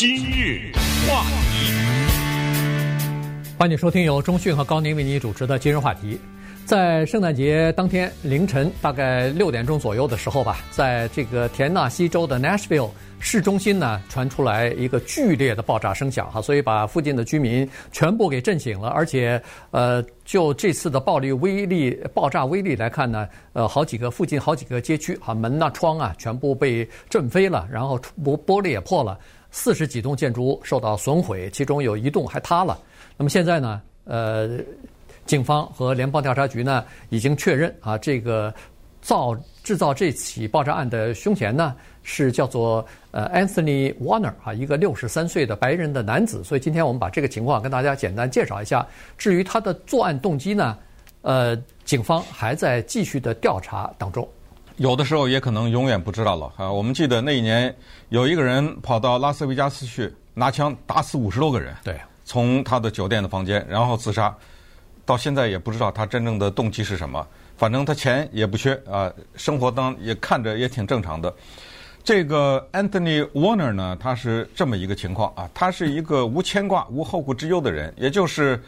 今日话题，欢迎收听由中讯和高宁为您主持的今日话题。在圣诞节当天凌晨大概六点钟左右的时候吧，在这个田纳西州的 Nashville 市中心呢，传出来一个剧烈的爆炸声响哈，所以把附近的居民全部给震醒了。而且，呃，就这次的暴力威力、爆炸威力来看呢，呃，好几个附近好几个街区哈门呐、窗啊全部被震飞了，然后玻玻璃也破了，四十几栋建筑物受到损毁，其中有一栋还塌了。那么现在呢，呃，警方和联邦调查局呢已经确认啊，这个造制造这起爆炸案的凶嫌呢。是叫做呃 Anthony Warner 啊，一个六十三岁的白人的男子。所以今天我们把这个情况跟大家简单介绍一下。至于他的作案动机呢，呃，警方还在继续的调查当中。有的时候也可能永远不知道了啊。我们记得那一年有一个人跑到拉斯维加斯去拿枪打死五十多个人，对，从他的酒店的房间然后自杀，到现在也不知道他真正的动机是什么。反正他钱也不缺啊，生活当也看着也挺正常的。这个 Anthony Warner 呢，他是这么一个情况啊，他是一个无牵挂、无后顾之忧的人，也就是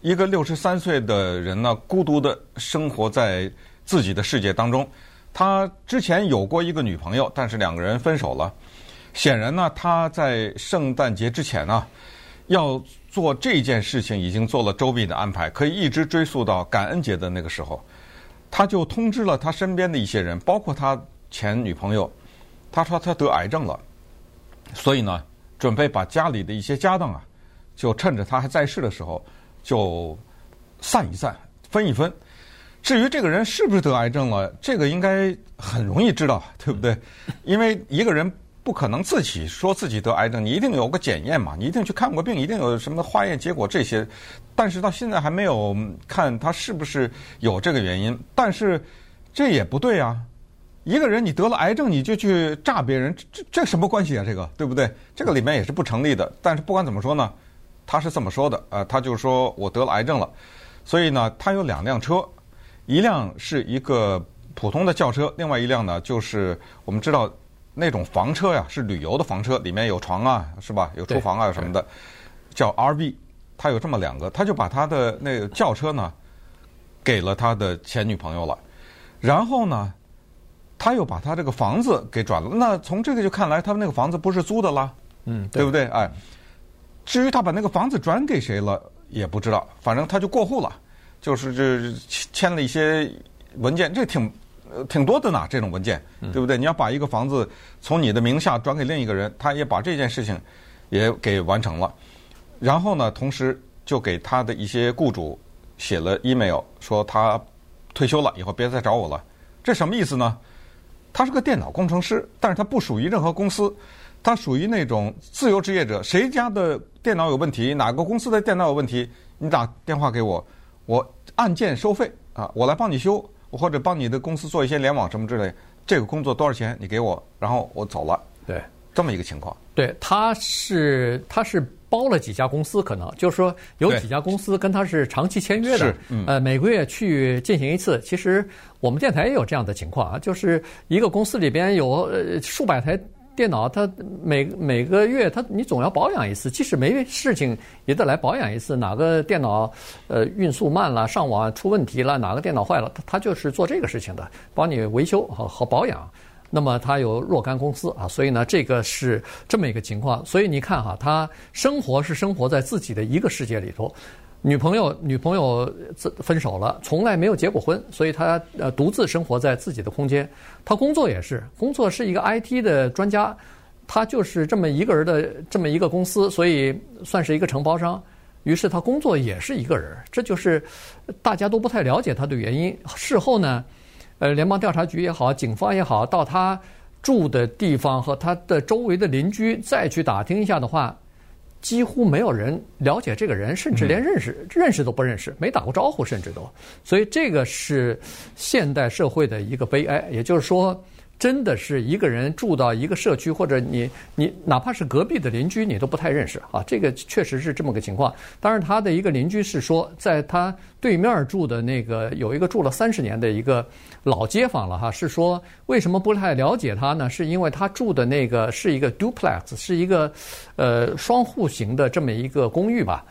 一个六十三岁的人呢，孤独的生活在自己的世界当中。他之前有过一个女朋友，但是两个人分手了。显然呢，他在圣诞节之前呢，要做这件事情已经做了周密的安排，可以一直追溯到感恩节的那个时候。他就通知了他身边的一些人，包括他前女朋友。他说他得癌症了，所以呢，准备把家里的一些家当啊，就趁着他还在世的时候，就散一散，分一分。至于这个人是不是得癌症了，这个应该很容易知道，对不对？因为一个人不可能自己说自己得癌症，你一定有个检验嘛，你一定去看过病，一定有什么化验结果这些。但是到现在还没有看他是不是有这个原因，但是这也不对啊。一个人你得了癌症，你就去炸别人，这这什么关系啊？这个对不对？这个里面也是不成立的。但是不管怎么说呢，他是这么说的，呃，他就说我得了癌症了，所以呢，他有两辆车，一辆是一个普通的轿车，另外一辆呢就是我们知道那种房车呀，是旅游的房车，里面有床啊，是吧？有厨房啊什么的，叫 RV。他有这么两个，他就把他的那个轿车呢给了他的前女朋友了，然后呢。他又把他这个房子给转了，那从这个就看来，他们那个房子不是租的啦，嗯，对不对？哎，至于他把那个房子转给谁了，也不知道，反正他就过户了，就是这签了一些文件，这挺挺多的呢，这种文件，对不对？你要把一个房子从你的名下转给另一个人，他也把这件事情也给完成了，然后呢，同时就给他的一些雇主写了 email，说他退休了，以后别再找我了，这什么意思呢？他是个电脑工程师，但是他不属于任何公司，他属于那种自由职业者。谁家的电脑有问题，哪个公司的电脑有问题，你打电话给我，我按件收费啊，我来帮你修，或者帮你的公司做一些联网什么之类。这个工作多少钱？你给我，然后我走了。对，这么一个情况。对，他是他是包了几家公司，可能就是说有几家公司跟他是长期签约的，嗯、呃，每个月去进行一次。其实我们电台也有这样的情况啊，就是一个公司里边有呃数百台电脑，它每每个月它你总要保养一次，即使没事情也得来保养一次。哪个电脑呃运速慢了，上网出问题了，哪个电脑坏了，它它就是做这个事情的，帮你维修和和保养。那么它有若干公司啊，所以呢，这个是这么一个情况。所以你看哈，他生活是生活在自己的一个世界里头，女朋友女朋友分手了，从来没有结过婚，所以他呃独自生活在自己的空间。他工作也是，工作是一个 IT 的专家，他就是这么一个人的这么一个公司，所以算是一个承包商。于是他工作也是一个人，这就是大家都不太了解他的原因。事后呢？呃，联邦调查局也好，警方也好，到他住的地方和他的周围的邻居再去打听一下的话，几乎没有人了解这个人，甚至连认识、嗯、认识都不认识，没打过招呼，甚至都。所以这个是现代社会的一个悲哀。也就是说，真的是一个人住到一个社区，或者你你哪怕是隔壁的邻居，你都不太认识啊。这个确实是这么个情况。当然，他的一个邻居是说，在他对面住的那个有一个住了三十年的一个老街坊了哈，是说为什么不太了解他呢？是因为他住的那个是一个 duplex，是一个呃双户型的这么一个公寓吧。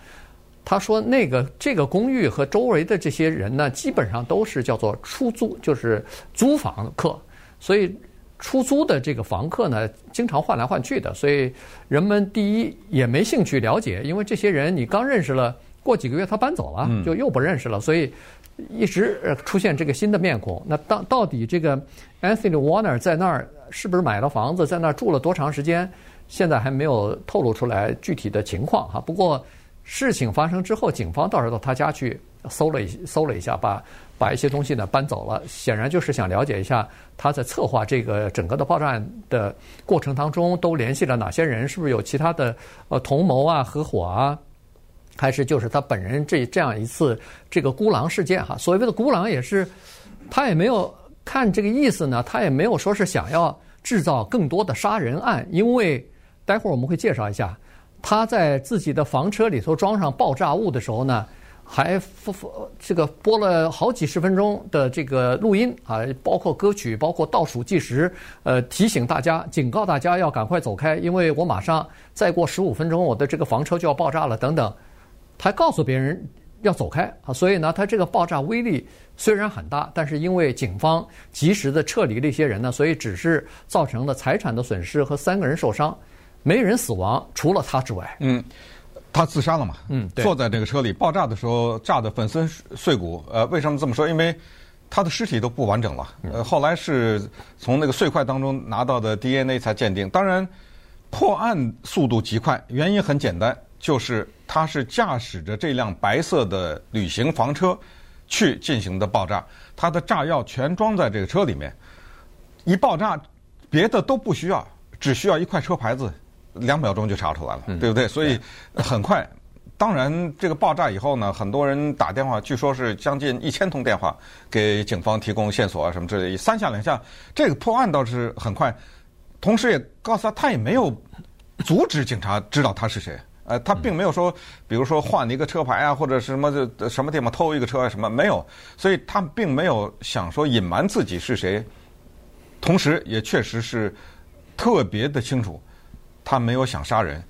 他说那个这个公寓和周围的这些人呢，基本上都是叫做出租，就是租房客。所以，出租的这个房客呢，经常换来换去的。所以，人们第一也没兴趣了解，因为这些人你刚认识了，过几个月他搬走了，就又不认识了。所以，一直出现这个新的面孔。那到到底这个 Anthony Warner 在那儿是不是买了房子，在那儿住了多长时间？现在还没有透露出来具体的情况哈。不过，事情发生之后，警方倒是到他家去搜了一搜了一下，把。把一些东西呢搬走了，显然就是想了解一下他在策划这个整个的爆炸案的过程当中都联系了哪些人，是不是有其他的呃同谋啊、合伙啊，还是就是他本人这这样一次这个孤狼事件哈？所谓的孤狼也是，他也没有看这个意思呢，他也没有说是想要制造更多的杀人案，因为待会儿我们会介绍一下他在自己的房车里头装上爆炸物的时候呢。还这个播了好几十分钟的这个录音啊，包括歌曲，包括倒数计时，呃，提醒大家、警告大家要赶快走开，因为我马上再过十五分钟，我的这个房车就要爆炸了，等等。他告诉别人要走开啊，所以呢，他这个爆炸威力虽然很大，但是因为警方及时的撤离了一些人呢，所以只是造成了财产的损失和三个人受伤，没人死亡，除了他之外。嗯。他自杀了嘛？嗯，坐在这个车里爆炸的时候炸得粉身碎骨。呃，为什么这么说？因为他的尸体都不完整了。呃，后来是从那个碎块当中拿到的 DNA 才鉴定。当然，破案速度极快，原因很简单，就是他是驾驶着这辆白色的旅行房车去进行的爆炸。他的炸药全装在这个车里面，一爆炸，别的都不需要，只需要一块车牌子。两秒钟就查出来了，对不对？所以很快。当然，这个爆炸以后呢，很多人打电话，据说是将近一千通电话给警方提供线索啊什么之类的。三下两下，这个破案倒是很快。同时也告诉他，他也没有阻止警察知道他是谁。呃，他并没有说，比如说换了一个车牌啊，或者是什么的什么地方偷一个车啊什么，没有。所以他并没有想说隐瞒自己是谁。同时也确实是特别的清楚。他没有想杀人，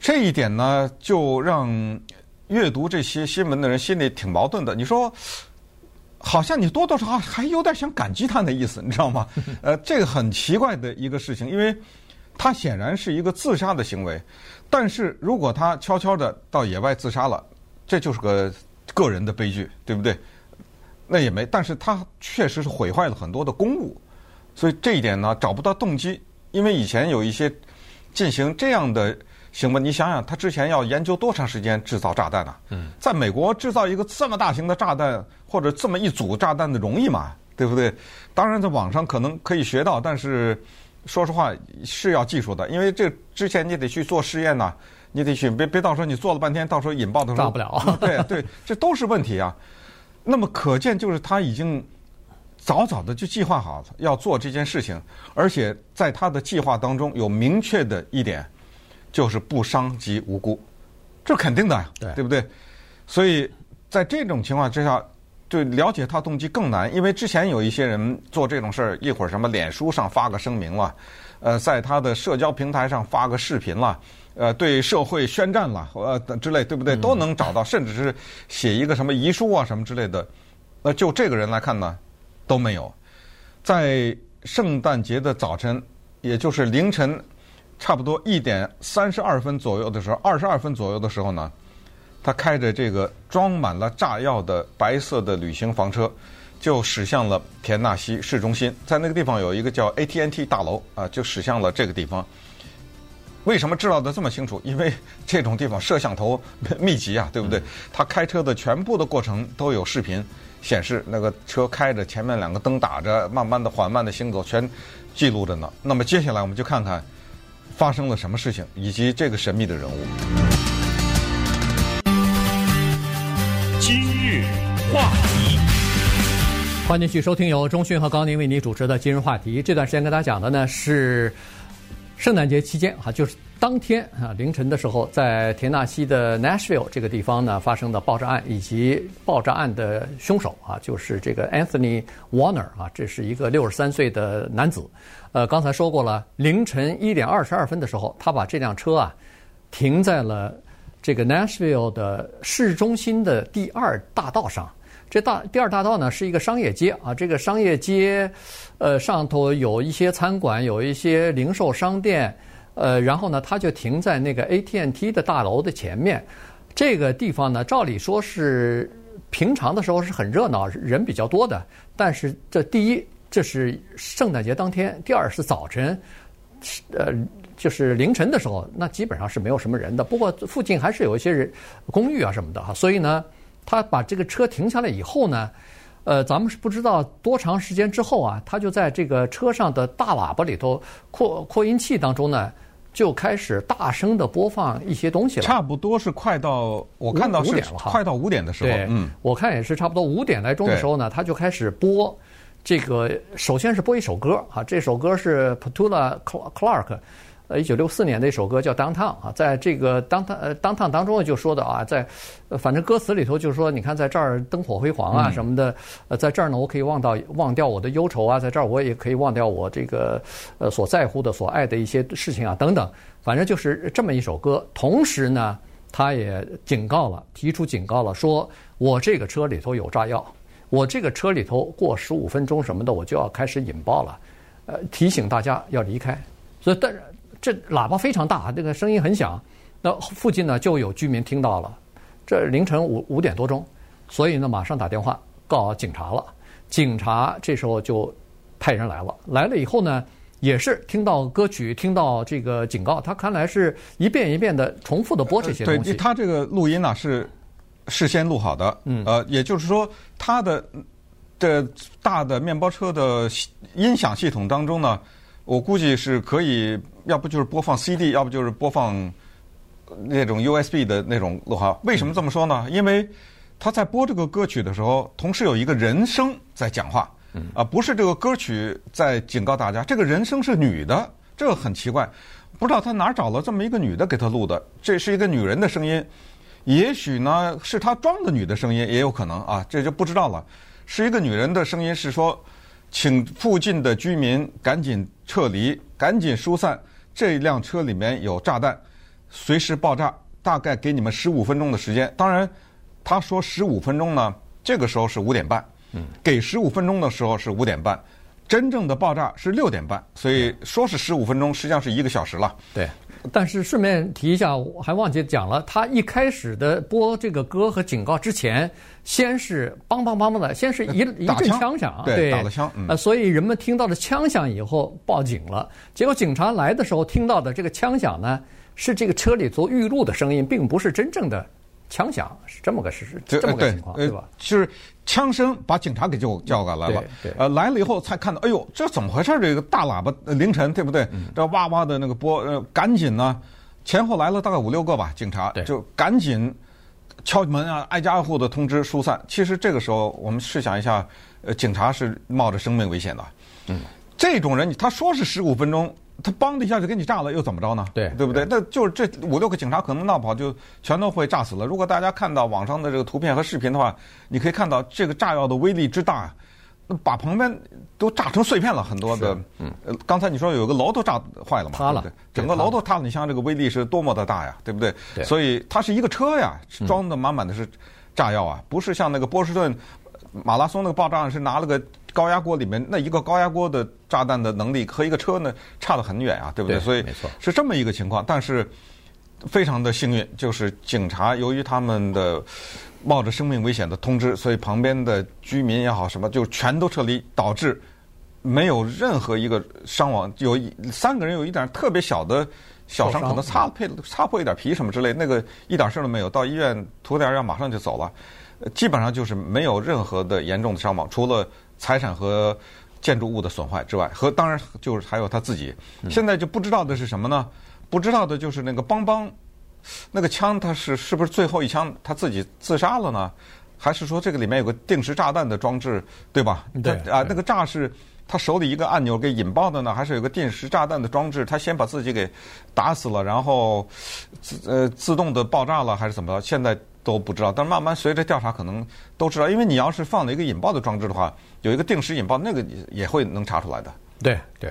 这一点呢，就让阅读这些新闻的人心里挺矛盾的。你说，好像你多多少少还有点想感激他的意思，你知道吗？呃，这个很奇怪的一个事情，因为他显然是一个自杀的行为。但是如果他悄悄的到野外自杀了，这就是个个人的悲剧，对不对？那也没，但是他确实是毁坏了很多的公物，所以这一点呢，找不到动机，因为以前有一些。进行这样的行为，你想想，他之前要研究多长时间制造炸弹呢？嗯，在美国制造一个这么大型的炸弹或者这么一组炸弹的容易吗？对不对？当然，在网上可能可以学到，但是说实话是要技术的，因为这之前你得去做试验呐，你得去别别到时候你做了半天，到时候引爆的时候炸不了。对对，这都是问题啊。那么可见，就是他已经。早早的就计划好要做这件事情，而且在他的计划当中有明确的一点，就是不伤及无辜，这肯定的呀，对，对不对？所以在这种情况之下，就了解他动机更难，因为之前有一些人做这种事儿，一会儿什么脸书上发个声明了，呃，在他的社交平台上发个视频了，呃，对社会宣战了，呃之类，对不对？都能找到，甚至是写一个什么遗书啊什么之类的。那就这个人来看呢？都没有，在圣诞节的早晨，也就是凌晨，差不多一点三十二分左右的时候，二十二分左右的时候呢，他开着这个装满了炸药的白色的旅行房车，就驶向了田纳西市中心。在那个地方有一个叫 AT&T 大楼啊，就驶向了这个地方。为什么知道的这么清楚？因为这种地方摄像头密集啊，对不对？他开车的全部的过程都有视频。显示那个车开着，前面两个灯打着，慢慢的、缓慢的行走，全记录着呢。那么接下来我们就看看发生了什么事情，以及这个神秘的人物。今日话题，欢迎继续收听由中讯和高宁为你主持的今日话题。这段时间跟大家讲的呢是圣诞节期间哈，就是当天啊凌晨的时候，在田纳西的 Nashville 这个地方呢发生的爆炸案，以及爆炸案的凶手啊，就是这个 Anthony Warner 啊，这是一个六十三岁的男子。呃，刚才说过了，凌晨一点二十二分的时候，他把这辆车啊停在了这个 Nashville 的市中心的第二大道上。这大第二大道呢是一个商业街啊，这个商业街，呃，上头有一些餐馆，有一些零售商店，呃，然后呢，它就停在那个 AT&T 的大楼的前面。这个地方呢，照理说是平常的时候是很热闹，人比较多的。但是这第一，这是圣诞节当天；第二是早晨，呃，就是凌晨的时候，那基本上是没有什么人的。不过附近还是有一些人公寓啊什么的哈，所以呢。他把这个车停下来以后呢，呃，咱们是不知道多长时间之后啊，他就在这个车上的大喇叭里头扩扩音器当中呢，就开始大声的播放一些东西了。差不多是快到我看到是快到五点的时候，嗯，我看也是差不多五点来钟的时候呢，他就开始播这个，首先是播一首歌啊，这首歌是 Petula Clark。呃，一九六四年的一首歌叫《Downtown》啊，在这个《Downtown》呃《Downtown》当中就说的啊，在反正歌词里头就是说，你看在这儿灯火辉煌啊什么的，呃，在这儿呢我可以忘到忘掉我的忧愁啊，在这儿我也可以忘掉我这个呃所在乎的、所爱的一些事情啊等等，反正就是这么一首歌。同时呢，他也警告了，提出警告了，说我这个车里头有炸药，我这个车里头过十五分钟什么的我就要开始引爆了，呃，提醒大家要离开。所以但是。这喇叭非常大，这个声音很响。那附近呢就有居民听到了。这凌晨五五点多钟，所以呢马上打电话告警察了。警察这时候就派人来了。来了以后呢，也是听到歌曲，听到这个警告，他看来是一遍一遍的重复的播这些东西。对，他这个录音呢是事先录好的。嗯。呃，也就是说，他的这大的面包车的音响系统当中呢，我估计是可以。要不就是播放 CD，要不就是播放那种 USB 的那种录哈。为什么这么说呢？因为他在播这个歌曲的时候，同时有一个人声在讲话，啊，不是这个歌曲在警告大家。这个人声是女的，这个很奇怪，不知道他哪找了这么一个女的给他录的。这是一个女人的声音，也许呢是他装的女的声音，也有可能啊，这就不知道了。是一个女人的声音，是说，请附近的居民赶紧撤离，赶紧疏散。这辆车里面有炸弹，随时爆炸。大概给你们十五分钟的时间。当然，他说十五分钟呢，这个时候是五点半。嗯，给十五分钟的时候是五点半，真正的爆炸是六点半。所以说是十五分钟，实际上是一个小时了。对。但是顺便提一下，我还忘记讲了，他一开始的播这个歌和警告之前，先是梆梆梆梆的，先是一一阵 枪响，对，打了枪，呃，所以人们听到了枪响以后报警了。结果警察来的时候听到的这个枪响呢，是这个车里做预录的声音，并不是真正的。枪响是这么个事实，这么个情况，对吧？就是枪声把警察给叫叫过来了。呃，来了以后才看到，哎呦，这怎么回事？这个大喇叭凌晨，对不对？这哇哇的那个播，呃，赶紧呢，前后来了大概五六个吧，警察就赶紧敲门啊，挨家挨户的通知疏散。其实这个时候，我们试想一下，呃，警察是冒着生命危险的。嗯，这种人，他说是十五分钟。他梆的一下就给你炸了，又怎么着呢？对，对不对？那就是这五六个警察可能闹跑就全都会炸死了。如果大家看到网上的这个图片和视频的话，你可以看到这个炸药的威力之大，那把旁边都炸成碎片了很多的。嗯，刚才你说有个楼都炸坏了嘛？塌了，整个楼都塌了。你想这个威力是多么的大呀，对不对？对。所以它是一个车呀，装的满满的是炸药啊，不是像那个波士顿马拉松那个爆炸案是拿了个。高压锅里面那一个高压锅的炸弹的能力和一个车呢差得很远啊，对不对？对，所以是这么一个情况。但是非常的幸运，就是警察由于他们的冒着生命危险的通知，所以旁边的居民也好什么就全都撤离，导致没有任何一个伤亡。有三个人有一点特别小的小伤，可能擦破擦破一点皮什么之类，那个一点事儿都没有，到医院涂点药马上就走了。基本上就是没有任何的严重的伤亡，除了。财产和建筑物的损坏之外，和当然就是还有他自己。现在就不知道的是什么呢？不知道的就是那个邦邦，那个枪他是是不是最后一枪他自己自杀了呢？还是说这个里面有个定时炸弹的装置，对吧？对啊，那个炸是他手里一个按钮给引爆的呢，还是有个定时炸弹的装置？他先把自己给打死了，然后自呃自动的爆炸了，还是怎么着？现在都不知道。但慢慢随着调查，可能都知道。因为你要是放了一个引爆的装置的话，有一个定时引爆，那个也会能查出来的。对对。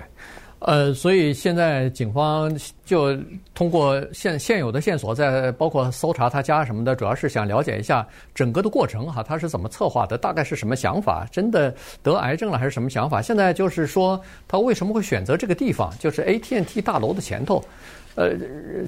呃，所以现在警方就通过现现有的线索，在包括搜查他家什么的，主要是想了解一下整个的过程哈，他是怎么策划的，大概是什么想法，真的得癌症了还是什么想法？现在就是说他为什么会选择这个地方，就是 AT&T 大楼的前头。呃，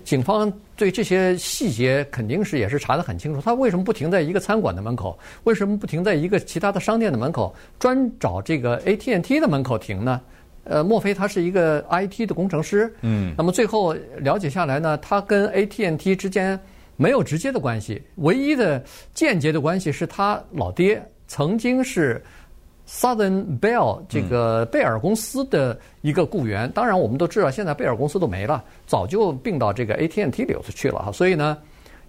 警方对这些细节肯定是也是查得很清楚。他为什么不停在一个餐馆的门口？为什么不停在一个其他的商店的门口，专找这个 AT&T 的门口停呢？呃，莫非他是一个 IT 的工程师？嗯，那么最后了解下来呢，他跟 AT&T 之间没有直接的关系，唯一的间接的关系是他老爹曾经是 Southern Bell 这个贝尔公司的一个雇员。当然，我们都知道现在贝尔公司都没了，早就并到这个 AT&T 里头去了哈。所以呢。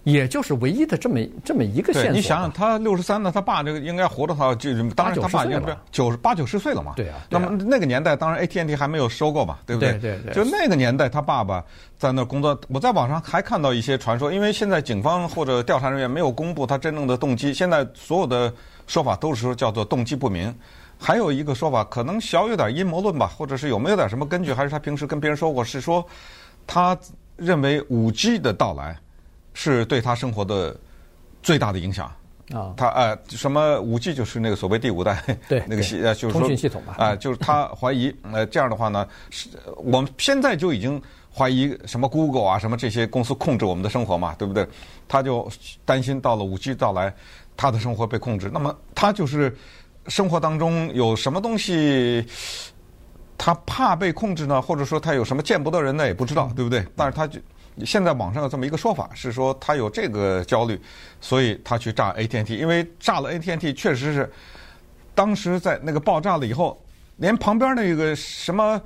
也就是唯一的这么这么一个线索。你想想，他六十三呢，他爸这个应该活着，他就当然他爸应该九十八九十岁了嘛。对啊。那么那个年代，当然 AT&T 还没有收购嘛，对不对？对对对。就那个年代，他爸爸在那工作。我在网上还看到一些传说，因为现在警方或者调查人员没有公布他真正的动机。现在所有的说法都是说叫做动机不明。还有一个说法，可能小有点阴谋论吧，或者是有没有点什么根据，还是他平时跟别人说过，是说他认为五 G 的到来。是对他生活的最大的影响啊！他呃，什么五 G 就是那个所谓第五代对 那个系呃，就是说通讯系统吧啊，就是他怀疑呃这样的话呢，是我们现在就已经怀疑什么 Google 啊什么这些公司控制我们的生活嘛，对不对？他就担心到了五 G 到来，他的生活被控制。那么他就是生活当中有什么东西，他怕被控制呢？或者说他有什么见不得人的？也不知道，对不对？但是他就。现在网上有这么一个说法，是说他有这个焦虑，所以他去炸 AT&T，因为炸了 AT&T 确实是当时在那个爆炸了以后，连旁边那个什么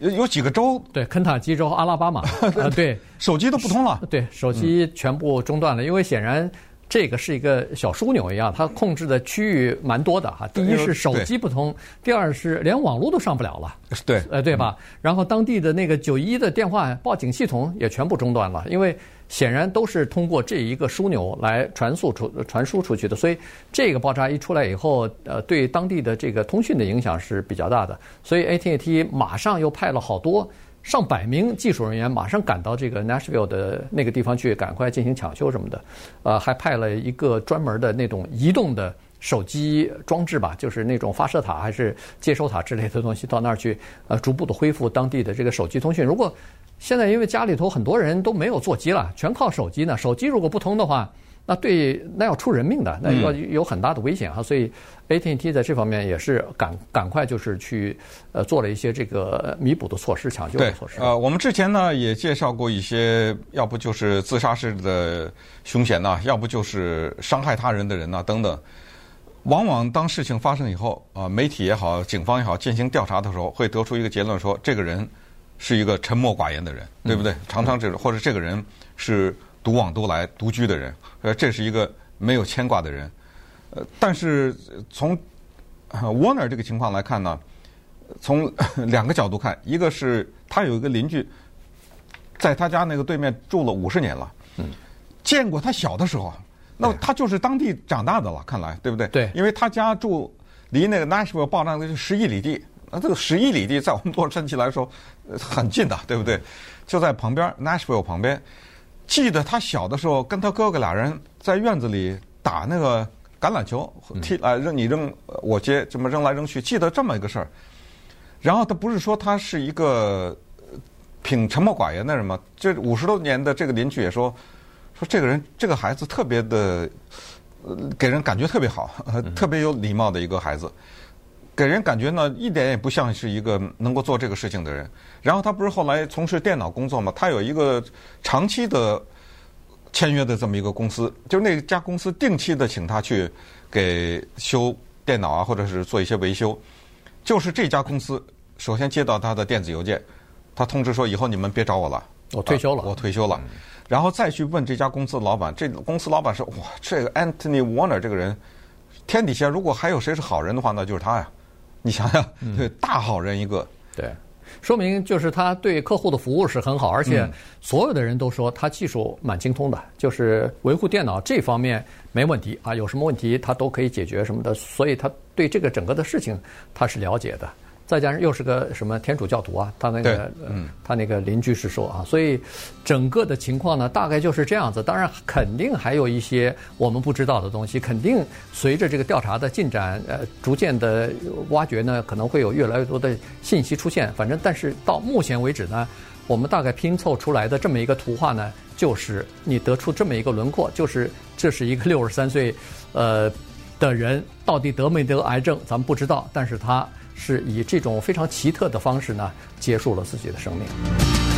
有有几个州，对，肯塔基州、阿拉巴马，啊，对，手机都不通了，对，手机全部中断了，因为显然。这个是一个小枢纽一样，它控制的区域蛮多的哈。第一是手机不通，第二是连网络都上不了了。对，呃，对吧？然后当地的那个九一一的电话报警系统也全部中断了，因为显然都是通过这一个枢纽来传输出传输出去的。所以这个爆炸一出来以后，呃，对当地的这个通讯的影响是比较大的。所以 AT&T 马上又派了好多。上百名技术人员马上赶到这个 Nashville 的那个地方去，赶快进行抢修什么的。呃，还派了一个专门的那种移动的手机装置吧，就是那种发射塔还是接收塔之类的东西到那儿去，呃，逐步的恢复当地的这个手机通讯。如果现在因为家里头很多人都没有座机了，全靠手机呢，手机如果不通的话。那对，那要出人命的，那要有很大的危险哈，嗯、所以 AT&T 在这方面也是赶赶快就是去呃做了一些这个弥补的措施、抢救的措施。呃，我们之前呢也介绍过一些，要不就是自杀式的凶险呐，要不就是伤害他人的人呐，等等。往往当事情发生以后，啊，媒体也好，警方也好，进行调查的时候，会得出一个结论说，这个人是一个沉默寡言的人，对不对？嗯、常常这种，或者这个人是。独往独来、独居的人，呃，这是一个没有牵挂的人。呃，但是从 Warner 这个情况来看呢，从 两个角度看，一个是他有一个邻居，在他家那个对面住了五十年了，嗯，见过他小的时候，那他就是当地长大的了，看来对不对？对，因为他家住离那个 Nashville 爆炸的是十一里地，那这个十一里地在我们洛杉矶来说很近的，对不对？就在旁边 Nashville 旁边。记得他小的时候，跟他哥哥俩人在院子里打那个橄榄球，踢啊扔你扔我接，这么扔来扔去。记得这么一个事儿。然后他不是说他是一个挺沉默寡言的人吗？这五十多年的这个邻居也说，说这个人这个孩子特别的，给人感觉特别好，特别有礼貌的一个孩子。给人感觉呢，一点也不像是一个能够做这个事情的人。然后他不是后来从事电脑工作嘛？他有一个长期的签约的这么一个公司，就是那家公司定期的请他去给修电脑啊，或者是做一些维修。就是这家公司首先接到他的电子邮件，他通知说以后你们别找我了，我退休了，我退休了。然后再去问这家公司的老板，这公司老板说：哇，这个 Anthony Warner 这个人。天底下如果还有谁是好人的话，那就是他呀。你想想，对，大好人一个，对。说明就是他对客户的服务是很好，而且所有的人都说他技术蛮精通的，就是维护电脑这方面没问题啊，有什么问题他都可以解决什么的，所以他对这个整个的事情他是了解的。再加上又是个什么天主教徒啊，他那个，嗯，他那个邻居是说啊，所以整个的情况呢，大概就是这样子。当然，肯定还有一些我们不知道的东西，肯定随着这个调查的进展，呃，逐渐的挖掘呢，可能会有越来越多的信息出现。反正，但是到目前为止呢，我们大概拼凑出来的这么一个图画呢，就是你得出这么一个轮廓，就是这是一个六十三岁，呃，的人到底得没得癌症，咱们不知道，但是他。是以这种非常奇特的方式呢，结束了自己的生命。